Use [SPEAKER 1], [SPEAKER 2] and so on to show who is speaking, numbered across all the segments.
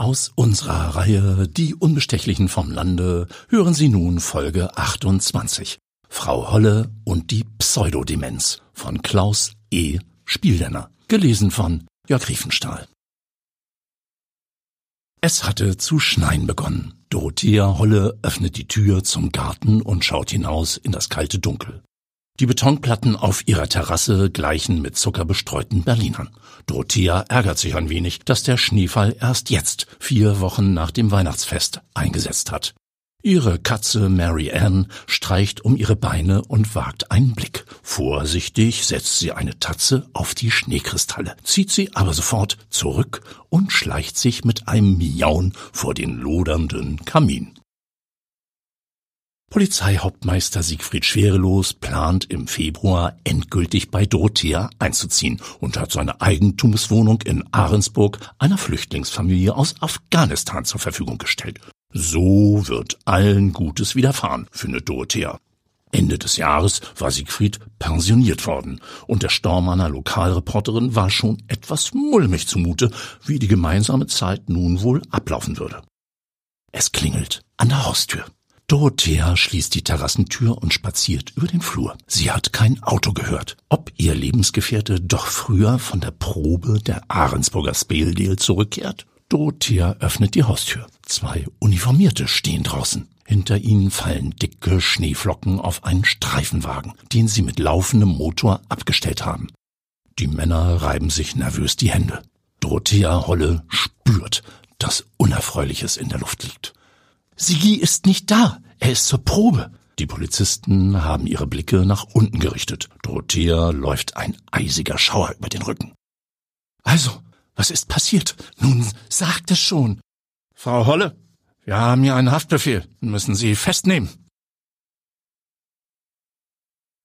[SPEAKER 1] Aus unserer Reihe Die Unbestechlichen vom Lande hören Sie nun Folge 28. Frau Holle und die Pseudodemenz von Klaus E. Spieldenner. Gelesen von Jörg Riefenstahl. Es hatte zu schneien begonnen. Dorothea Holle öffnet die Tür zum Garten und schaut hinaus in das kalte Dunkel. Die Betonplatten auf ihrer Terrasse gleichen mit Zucker bestreuten Berlinern. Dorothea ärgert sich ein wenig, dass der Schneefall erst jetzt, vier Wochen nach dem Weihnachtsfest, eingesetzt hat. Ihre Katze Mary Ann streicht um ihre Beine und wagt einen Blick. Vorsichtig setzt sie eine Tatze auf die Schneekristalle, zieht sie aber sofort zurück und schleicht sich mit einem Miauen vor den lodernden Kamin. Polizeihauptmeister Siegfried Schwerelos plant im Februar endgültig bei Dorothea einzuziehen und hat seine Eigentumswohnung in Ahrensburg einer Flüchtlingsfamilie aus Afghanistan zur Verfügung gestellt. So wird allen Gutes widerfahren, findet Dorothea. Ende des Jahres war Siegfried pensioniert worden und der Stormanner Lokalreporterin war schon etwas mulmig zumute, wie die gemeinsame Zeit nun wohl ablaufen würde. Es klingelt an der Haustür. Dorothea schließt die Terrassentür und spaziert über den Flur. Sie hat kein Auto gehört. Ob ihr Lebensgefährte doch früher von der Probe der Ahrensburger Speldale zurückkehrt? Dorothea öffnet die Haustür. Zwei Uniformierte stehen draußen. Hinter ihnen fallen dicke Schneeflocken auf einen Streifenwagen, den sie mit laufendem Motor abgestellt haben. Die Männer reiben sich nervös die Hände. Dorothea Holle spürt, dass Unerfreuliches in der Luft liegt. Sigi ist nicht da. Er ist zur Probe. Die Polizisten haben ihre Blicke nach unten gerichtet. Dorothea läuft ein eisiger Schauer über den Rücken. Also, was ist passiert? Nun sagt es schon. Frau Holle, wir haben hier einen Haftbefehl müssen Sie festnehmen.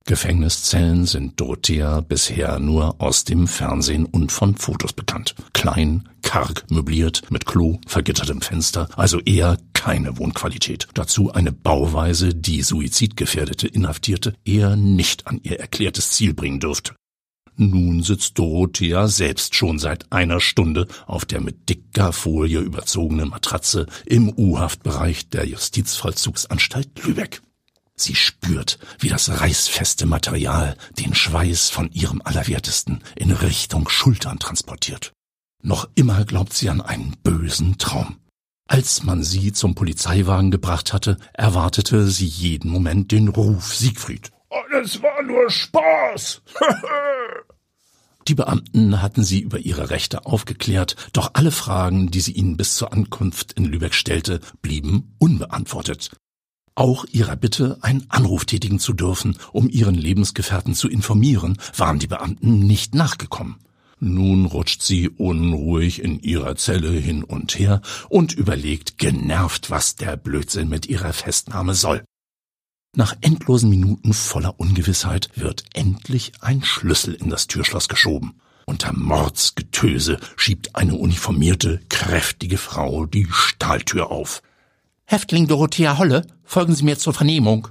[SPEAKER 1] Gefängniszellen sind Dorothea bisher nur aus dem Fernsehen und von Fotos bekannt. Klein, karg möbliert, mit Klo, vergittertem Fenster, also eher keine Wohnqualität. Dazu eine Bauweise, die suizidgefährdete Inhaftierte eher nicht an ihr erklärtes Ziel bringen dürfte. Nun sitzt Dorothea selbst schon seit einer Stunde auf der mit dicker Folie überzogenen Matratze im U-Haftbereich der Justizvollzugsanstalt Lübeck. Sie spürt, wie das reißfeste Material den Schweiß von ihrem Allerwertesten in Richtung Schultern transportiert. Noch immer glaubt sie an einen bösen Traum. Als man sie zum Polizeiwagen gebracht hatte, erwartete sie jeden Moment den Ruf Siegfried.
[SPEAKER 2] Alles war nur Spaß.
[SPEAKER 1] Die Beamten hatten sie über ihre Rechte aufgeklärt, doch alle Fragen, die sie ihnen bis zur Ankunft in Lübeck stellte, blieben unbeantwortet auch ihrer Bitte, einen Anruf tätigen zu dürfen, um ihren Lebensgefährten zu informieren, waren die Beamten nicht nachgekommen. Nun rutscht sie unruhig in ihrer Zelle hin und her und überlegt genervt, was der Blödsinn mit ihrer Festnahme soll. Nach endlosen Minuten voller Ungewissheit wird endlich ein Schlüssel in das Türschloss geschoben. Unter Mordsgetöse schiebt eine uniformierte, kräftige Frau die Stahltür auf. Häftling Dorothea Holle, folgen Sie mir zur Vernehmung.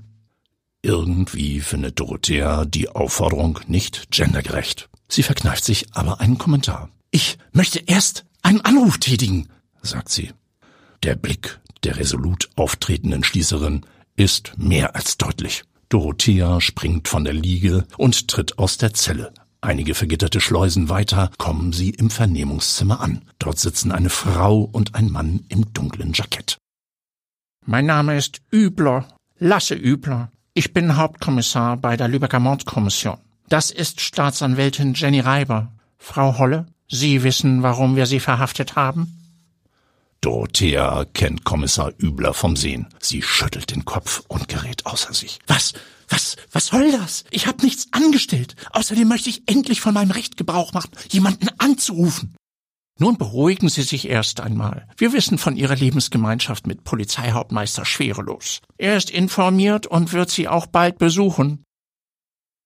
[SPEAKER 1] Irgendwie findet Dorothea die Aufforderung nicht gendergerecht. Sie verkneift sich aber einen Kommentar. Ich möchte erst einen Anruf tätigen, sagt sie. Der Blick der resolut auftretenden Schließerin ist mehr als deutlich. Dorothea springt von der Liege und tritt aus der Zelle. Einige vergitterte Schleusen weiter kommen sie im Vernehmungszimmer an. Dort sitzen eine Frau und ein Mann im dunklen Jackett.
[SPEAKER 3] Mein Name ist Übler, Lasse Übler. Ich bin Hauptkommissar bei der Lübecker Mordkommission. Das ist Staatsanwältin Jenny Reiber. Frau Holle, Sie wissen, warum wir Sie verhaftet haben?
[SPEAKER 1] Dorothea kennt Kommissar Übler vom Sehen. Sie schüttelt den Kopf und gerät außer sich. Was? Was? Was soll das? Ich habe nichts angestellt. Außerdem möchte ich endlich von meinem Recht Gebrauch machen, jemanden anzurufen. Nun beruhigen Sie sich erst einmal. Wir wissen von Ihrer Lebensgemeinschaft mit Polizeihauptmeister Schwerelos. Er ist informiert und wird Sie auch bald besuchen.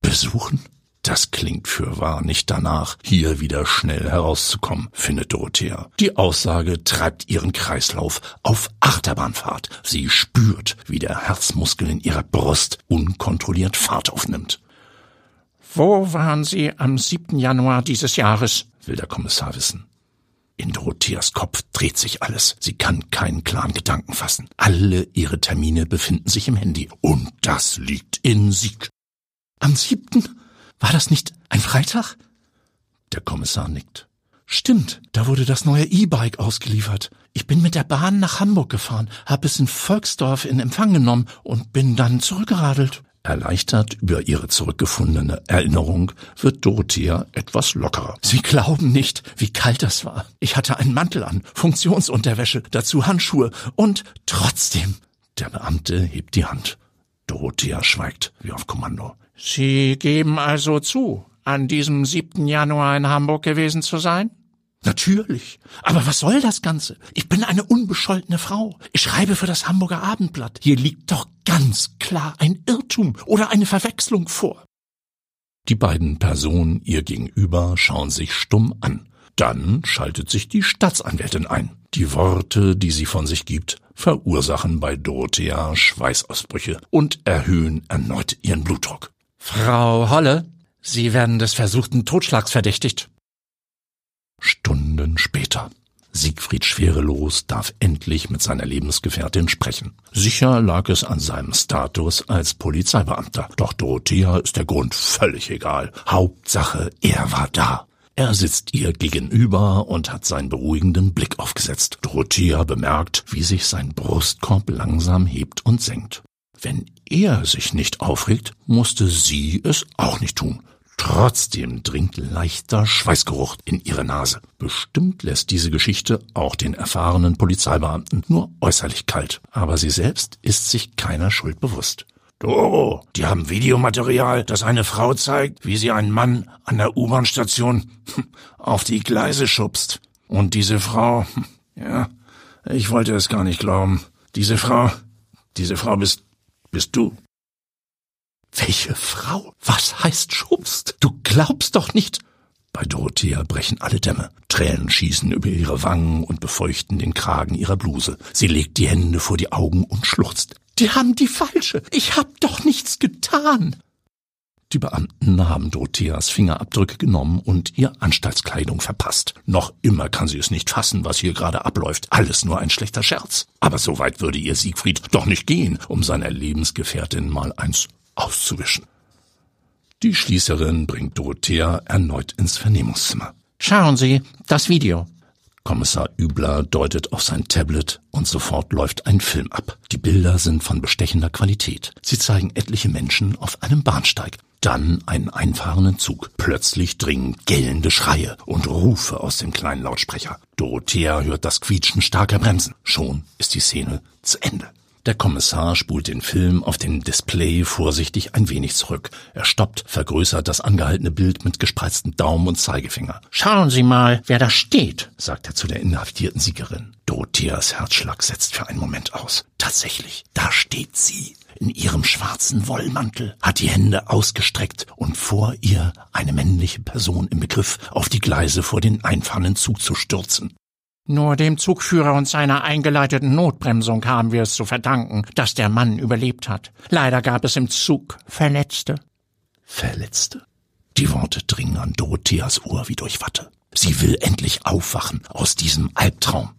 [SPEAKER 1] Besuchen? Das klingt für wahr nicht danach, hier wieder schnell herauszukommen, findet Dorothea. Die Aussage treibt ihren Kreislauf auf Achterbahnfahrt. Sie spürt, wie der Herzmuskel in ihrer Brust unkontrolliert Fahrt aufnimmt.
[SPEAKER 3] Wo waren Sie am 7. Januar dieses Jahres?
[SPEAKER 1] will der Kommissar wissen. In Dorotheas Kopf dreht sich alles. Sie kann keinen klaren Gedanken fassen. Alle ihre Termine befinden sich im Handy. Und das liegt in Sieg. Am siebten? War das nicht ein Freitag? Der Kommissar nickt. Stimmt, da wurde das neue E-Bike ausgeliefert. Ich bin mit der Bahn nach Hamburg gefahren, hab es in Volksdorf in Empfang genommen und bin dann zurückgeradelt. Erleichtert über ihre zurückgefundene Erinnerung wird Dorothea etwas lockerer. Sie glauben nicht, wie kalt das war. Ich hatte einen Mantel an, Funktionsunterwäsche, dazu Handschuhe und trotzdem. Der Beamte hebt die Hand. Dorothea schweigt wie auf Kommando.
[SPEAKER 3] Sie geben also zu, an diesem 7. Januar in Hamburg gewesen zu sein?
[SPEAKER 1] Natürlich. Aber was soll das Ganze? Ich bin eine unbescholtene Frau. Ich schreibe für das Hamburger Abendblatt. Hier liegt doch ganz klar ein Irrtum oder eine Verwechslung vor. Die beiden Personen ihr gegenüber schauen sich stumm an. Dann schaltet sich die Staatsanwältin ein. Die Worte, die sie von sich gibt, verursachen bei Dorothea Schweißausbrüche und erhöhen erneut ihren Blutdruck.
[SPEAKER 3] Frau Holle, Sie werden des versuchten Totschlags verdächtigt.
[SPEAKER 1] Stunden später. Siegfried Schwerelos darf endlich mit seiner Lebensgefährtin sprechen. Sicher lag es an seinem Status als Polizeibeamter. Doch Dorothea ist der Grund völlig egal. Hauptsache, er war da. Er sitzt ihr gegenüber und hat seinen beruhigenden Blick aufgesetzt. Dorothea bemerkt, wie sich sein Brustkorb langsam hebt und senkt. Wenn er sich nicht aufregt, musste sie es auch nicht tun. Trotzdem dringt leichter Schweißgeruch in ihre Nase. Bestimmt lässt diese Geschichte auch den erfahrenen Polizeibeamten nur äußerlich kalt. Aber sie selbst ist sich keiner Schuld bewusst. Doro, die haben Videomaterial, das eine Frau zeigt, wie sie einen Mann an der U-Bahn-Station auf die Gleise schubst. Und diese Frau, ja, ich wollte es gar nicht glauben. Diese Frau, diese Frau bist, bist du. Welche Frau? Was heißt schubst? Du glaubst doch nicht. Bei Dorothea brechen alle Dämme. Tränen schießen über ihre Wangen und befeuchten den Kragen ihrer Bluse. Sie legt die Hände vor die Augen und schluchzt. Die haben die falsche. Ich hab doch nichts getan. Die Beamten haben Dorotheas Fingerabdrücke genommen und ihr Anstaltskleidung verpasst. Noch immer kann sie es nicht fassen, was hier gerade abläuft. Alles nur ein schlechter Scherz. Aber so weit würde ihr Siegfried doch nicht gehen, um seiner Lebensgefährtin mal eins auszuwischen. Die Schließerin bringt Dorothea erneut ins Vernehmungszimmer.
[SPEAKER 3] Schauen Sie, das Video.
[SPEAKER 1] Kommissar Übler deutet auf sein Tablet und sofort läuft ein Film ab. Die Bilder sind von bestechender Qualität. Sie zeigen etliche Menschen auf einem Bahnsteig. Dann einen einfahrenden Zug. Plötzlich dringen gellende Schreie und Rufe aus dem kleinen Lautsprecher. Dorothea hört das Quietschen starker Bremsen. Schon ist die Szene zu Ende. Der Kommissar spult den Film auf dem Display vorsichtig ein wenig zurück. Er stoppt, vergrößert das angehaltene Bild mit gespreizten Daumen und Zeigefinger.
[SPEAKER 3] Schauen Sie mal, wer da steht,
[SPEAKER 1] sagt er zu der inhaftierten Siegerin. Dorotheas Herzschlag setzt für einen Moment aus. Tatsächlich, da steht sie. In ihrem schwarzen Wollmantel, hat die Hände ausgestreckt und vor ihr eine männliche Person im Begriff, auf die Gleise vor den einfahrenden Zug zu stürzen.
[SPEAKER 3] Nur dem Zugführer und seiner eingeleiteten Notbremsung haben wir es zu verdanken, dass der Mann überlebt hat. Leider gab es im Zug Verletzte.
[SPEAKER 1] Verletzte? Die Worte dringen an Dorotheas Ohr wie durch Watte. Sie will endlich aufwachen aus diesem Albtraum.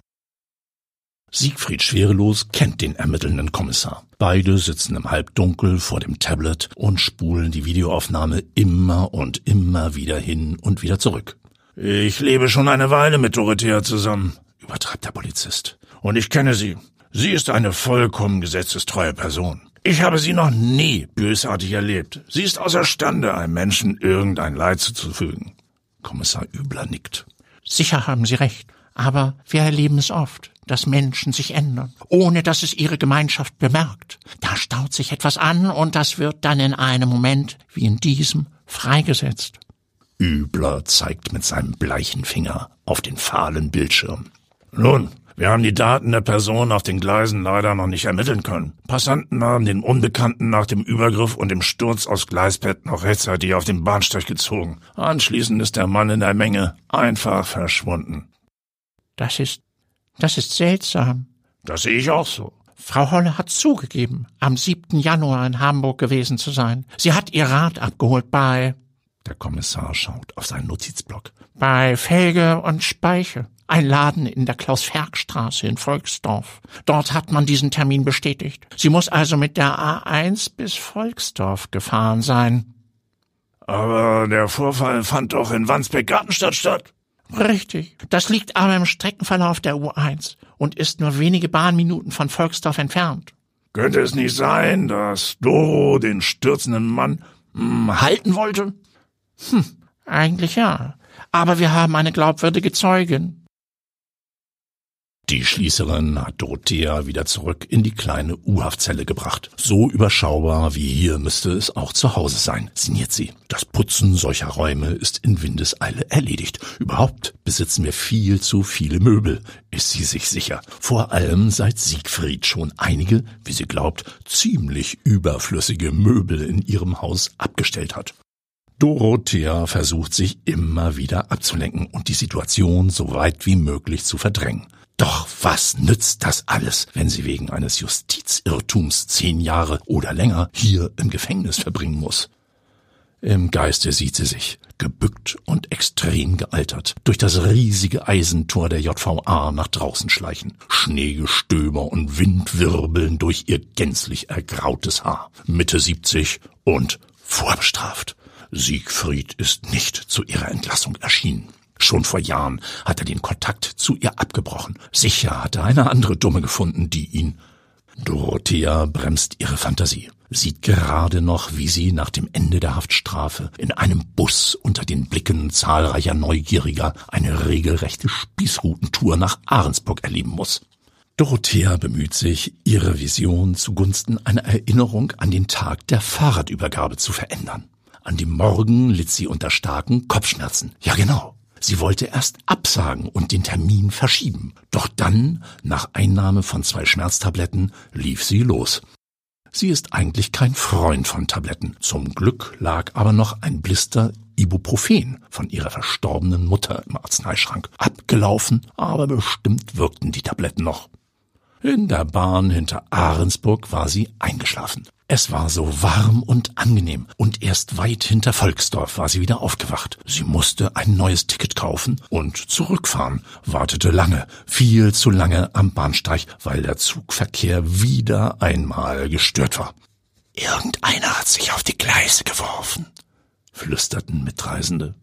[SPEAKER 1] Siegfried Schwerelos kennt den ermittelnden Kommissar. Beide sitzen im Halbdunkel vor dem Tablet und spulen die Videoaufnahme immer und immer wieder hin und wieder zurück. Ich lebe schon eine Weile mit Dorothea zusammen, übertreibt der Polizist. Und ich kenne sie. Sie ist eine vollkommen gesetzestreue Person. Ich habe sie noch nie bösartig erlebt. Sie ist außerstande, einem Menschen irgendein Leid zuzufügen. Kommissar Übler nickt.
[SPEAKER 3] Sicher haben Sie recht. Aber wir erleben es oft, dass Menschen sich ändern, ohne dass es ihre Gemeinschaft bemerkt. Da staut sich etwas an und das wird dann in einem Moment, wie in diesem, freigesetzt.
[SPEAKER 1] Übler zeigt mit seinem bleichen Finger auf den fahlen Bildschirm. Nun, wir haben die Daten der Person auf den Gleisen leider noch nicht ermitteln können. Passanten haben den Unbekannten nach dem Übergriff und dem Sturz aus Gleisbett noch rechtzeitig auf den Bahnsteig gezogen. Anschließend ist der Mann in der Menge einfach verschwunden.
[SPEAKER 3] Das ist, das ist seltsam.
[SPEAKER 1] Das sehe ich auch so.
[SPEAKER 3] Frau Holle hat zugegeben, am 7. Januar in Hamburg gewesen zu sein. Sie hat ihr Rad abgeholt bei
[SPEAKER 1] der Kommissar schaut auf seinen Notizblock.
[SPEAKER 3] Bei Felge und Speiche. Ein Laden in der Klaus-Ferg-Straße in Volksdorf. Dort hat man diesen Termin bestätigt. Sie muss also mit der A1 bis Volksdorf gefahren sein.
[SPEAKER 2] Aber der Vorfall fand doch in Wandsbek-Gartenstadt statt.
[SPEAKER 3] Richtig. Das liegt aber im Streckenverlauf der U1 und ist nur wenige Bahnminuten von Volksdorf entfernt.
[SPEAKER 2] Könnte es nicht sein, dass Doro den stürzenden Mann hm, halten wollte?
[SPEAKER 3] Hm, eigentlich ja. Aber wir haben eine glaubwürdige Zeugin.
[SPEAKER 1] Die Schließerin hat Dorothea wieder zurück in die kleine U-Haftzelle gebracht. So überschaubar wie hier müsste es auch zu Hause sein, sinniert sie. Das Putzen solcher Räume ist in Windeseile erledigt. Überhaupt besitzen wir viel zu viele Möbel, ist sie sich sicher. Vor allem seit Siegfried schon einige, wie sie glaubt, ziemlich überflüssige Möbel in ihrem Haus abgestellt hat. Dorothea versucht sich immer wieder abzulenken und die Situation so weit wie möglich zu verdrängen. Doch was nützt das alles, wenn sie wegen eines Justizirrtums zehn Jahre oder länger hier im Gefängnis verbringen muss? Im Geiste sieht sie sich, gebückt und extrem gealtert, durch das riesige Eisentor der JVA nach draußen schleichen. Schneegestöber und Wind wirbeln durch ihr gänzlich ergrautes Haar. Mitte 70 und vorbestraft. Siegfried ist nicht zu ihrer Entlassung erschienen. Schon vor Jahren hat er den Kontakt zu ihr abgebrochen. Sicher hat er eine andere Dumme gefunden, die ihn. Dorothea bremst ihre Fantasie, sieht gerade noch, wie sie nach dem Ende der Haftstrafe in einem Bus unter den Blicken zahlreicher Neugieriger eine regelrechte Spießrutentour nach Ahrensburg erleben muss. Dorothea bemüht sich, ihre Vision zugunsten einer Erinnerung an den Tag der Fahrradübergabe zu verändern. An dem Morgen litt sie unter starken Kopfschmerzen. Ja genau, Sie wollte erst absagen und den Termin verschieben. Doch dann, nach Einnahme von zwei Schmerztabletten, lief sie los. Sie ist eigentlich kein Freund von Tabletten. Zum Glück lag aber noch ein Blister Ibuprofen von ihrer verstorbenen Mutter im Arzneischrank. Abgelaufen, aber bestimmt wirkten die Tabletten noch. In der Bahn hinter Ahrensburg war sie eingeschlafen. Es war so warm und angenehm, und erst weit hinter Volksdorf war sie wieder aufgewacht. Sie musste ein neues Ticket kaufen und zurückfahren, wartete lange, viel zu lange am Bahnsteig, weil der Zugverkehr wieder einmal gestört war. Irgendeiner hat sich auf die Gleise geworfen, flüsterten Mitreisende.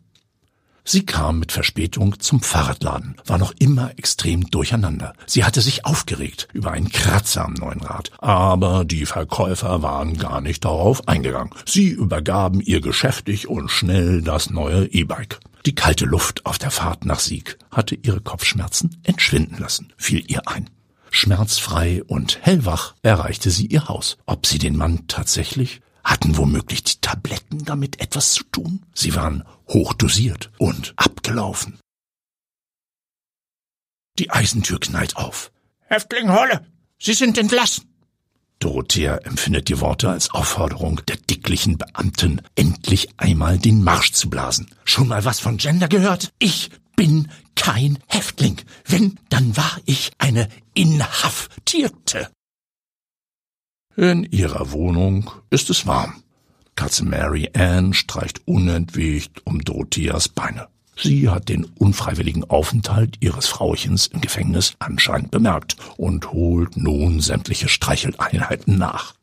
[SPEAKER 1] Sie kam mit Verspätung zum Fahrradladen, war noch immer extrem durcheinander. Sie hatte sich aufgeregt über einen Kratzer am neuen Rad, aber die Verkäufer waren gar nicht darauf eingegangen. Sie übergaben ihr geschäftig und schnell das neue E-Bike. Die kalte Luft auf der Fahrt nach Sieg hatte ihre Kopfschmerzen entschwinden lassen, fiel ihr ein. Schmerzfrei und hellwach erreichte sie ihr Haus. Ob sie den Mann tatsächlich hatten womöglich die Tabletten damit etwas zu tun? Sie waren hochdosiert und abgelaufen. Die Eisentür knallt auf.
[SPEAKER 3] Häftling Holle, Sie sind entlassen.
[SPEAKER 1] Dorothea empfindet die Worte als Aufforderung der dicklichen Beamten, endlich einmal den Marsch zu blasen. Schon mal was von Gender gehört? Ich bin kein Häftling. Wenn, dann war ich eine Inhaftierte. In ihrer Wohnung ist es warm. Katze Mary Ann streicht unentwegt um Dorotheas Beine. Sie hat den unfreiwilligen Aufenthalt ihres Frauchens im Gefängnis anscheinend bemerkt und holt nun sämtliche Streicheleinheiten nach.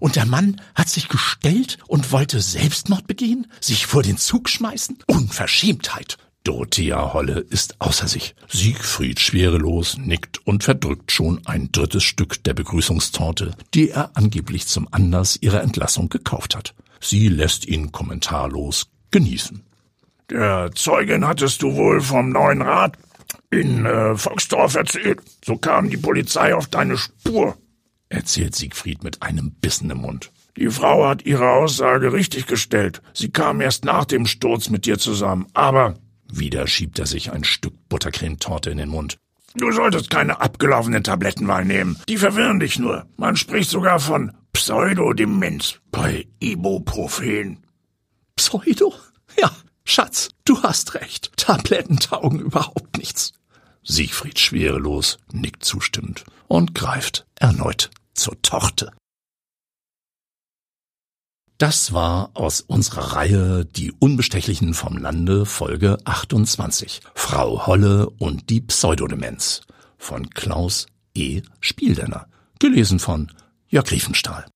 [SPEAKER 1] Und der Mann hat sich gestellt und wollte Selbstmord begehen, sich vor den Zug schmeißen? Unverschämtheit. Dorothea Holle ist außer sich. Siegfried schwerelos nickt und verdrückt schon ein drittes Stück der Begrüßungstorte, die er angeblich zum Anlass ihrer Entlassung gekauft hat. Sie lässt ihn kommentarlos genießen.
[SPEAKER 2] Der Zeugin hattest du wohl vom neuen Rat in äh, Volksdorf erzählt. So kam die Polizei auf deine Spur,
[SPEAKER 1] erzählt Siegfried mit einem Bissen im Mund.
[SPEAKER 2] Die Frau hat ihre Aussage richtig gestellt. Sie kam erst nach dem Sturz mit dir zusammen. Aber
[SPEAKER 1] wieder schiebt er sich ein Stück Buttercremetorte in den Mund.
[SPEAKER 2] Du solltest keine abgelaufenen Tabletten wahrnehmen. Die verwirren dich nur. Man spricht sogar von Pseudodemenz bei Ibuprofen.
[SPEAKER 3] Pseudo? Ja, Schatz, du hast recht. Tabletten taugen überhaupt nichts.
[SPEAKER 1] Siegfried schwerelos nickt zustimmend und greift erneut zur Torte. Das war aus unserer Reihe Die Unbestechlichen vom Lande Folge 28. Frau Holle und die Pseudodemenz von Klaus E. Spieldenner. Gelesen von Jörg Riefenstahl.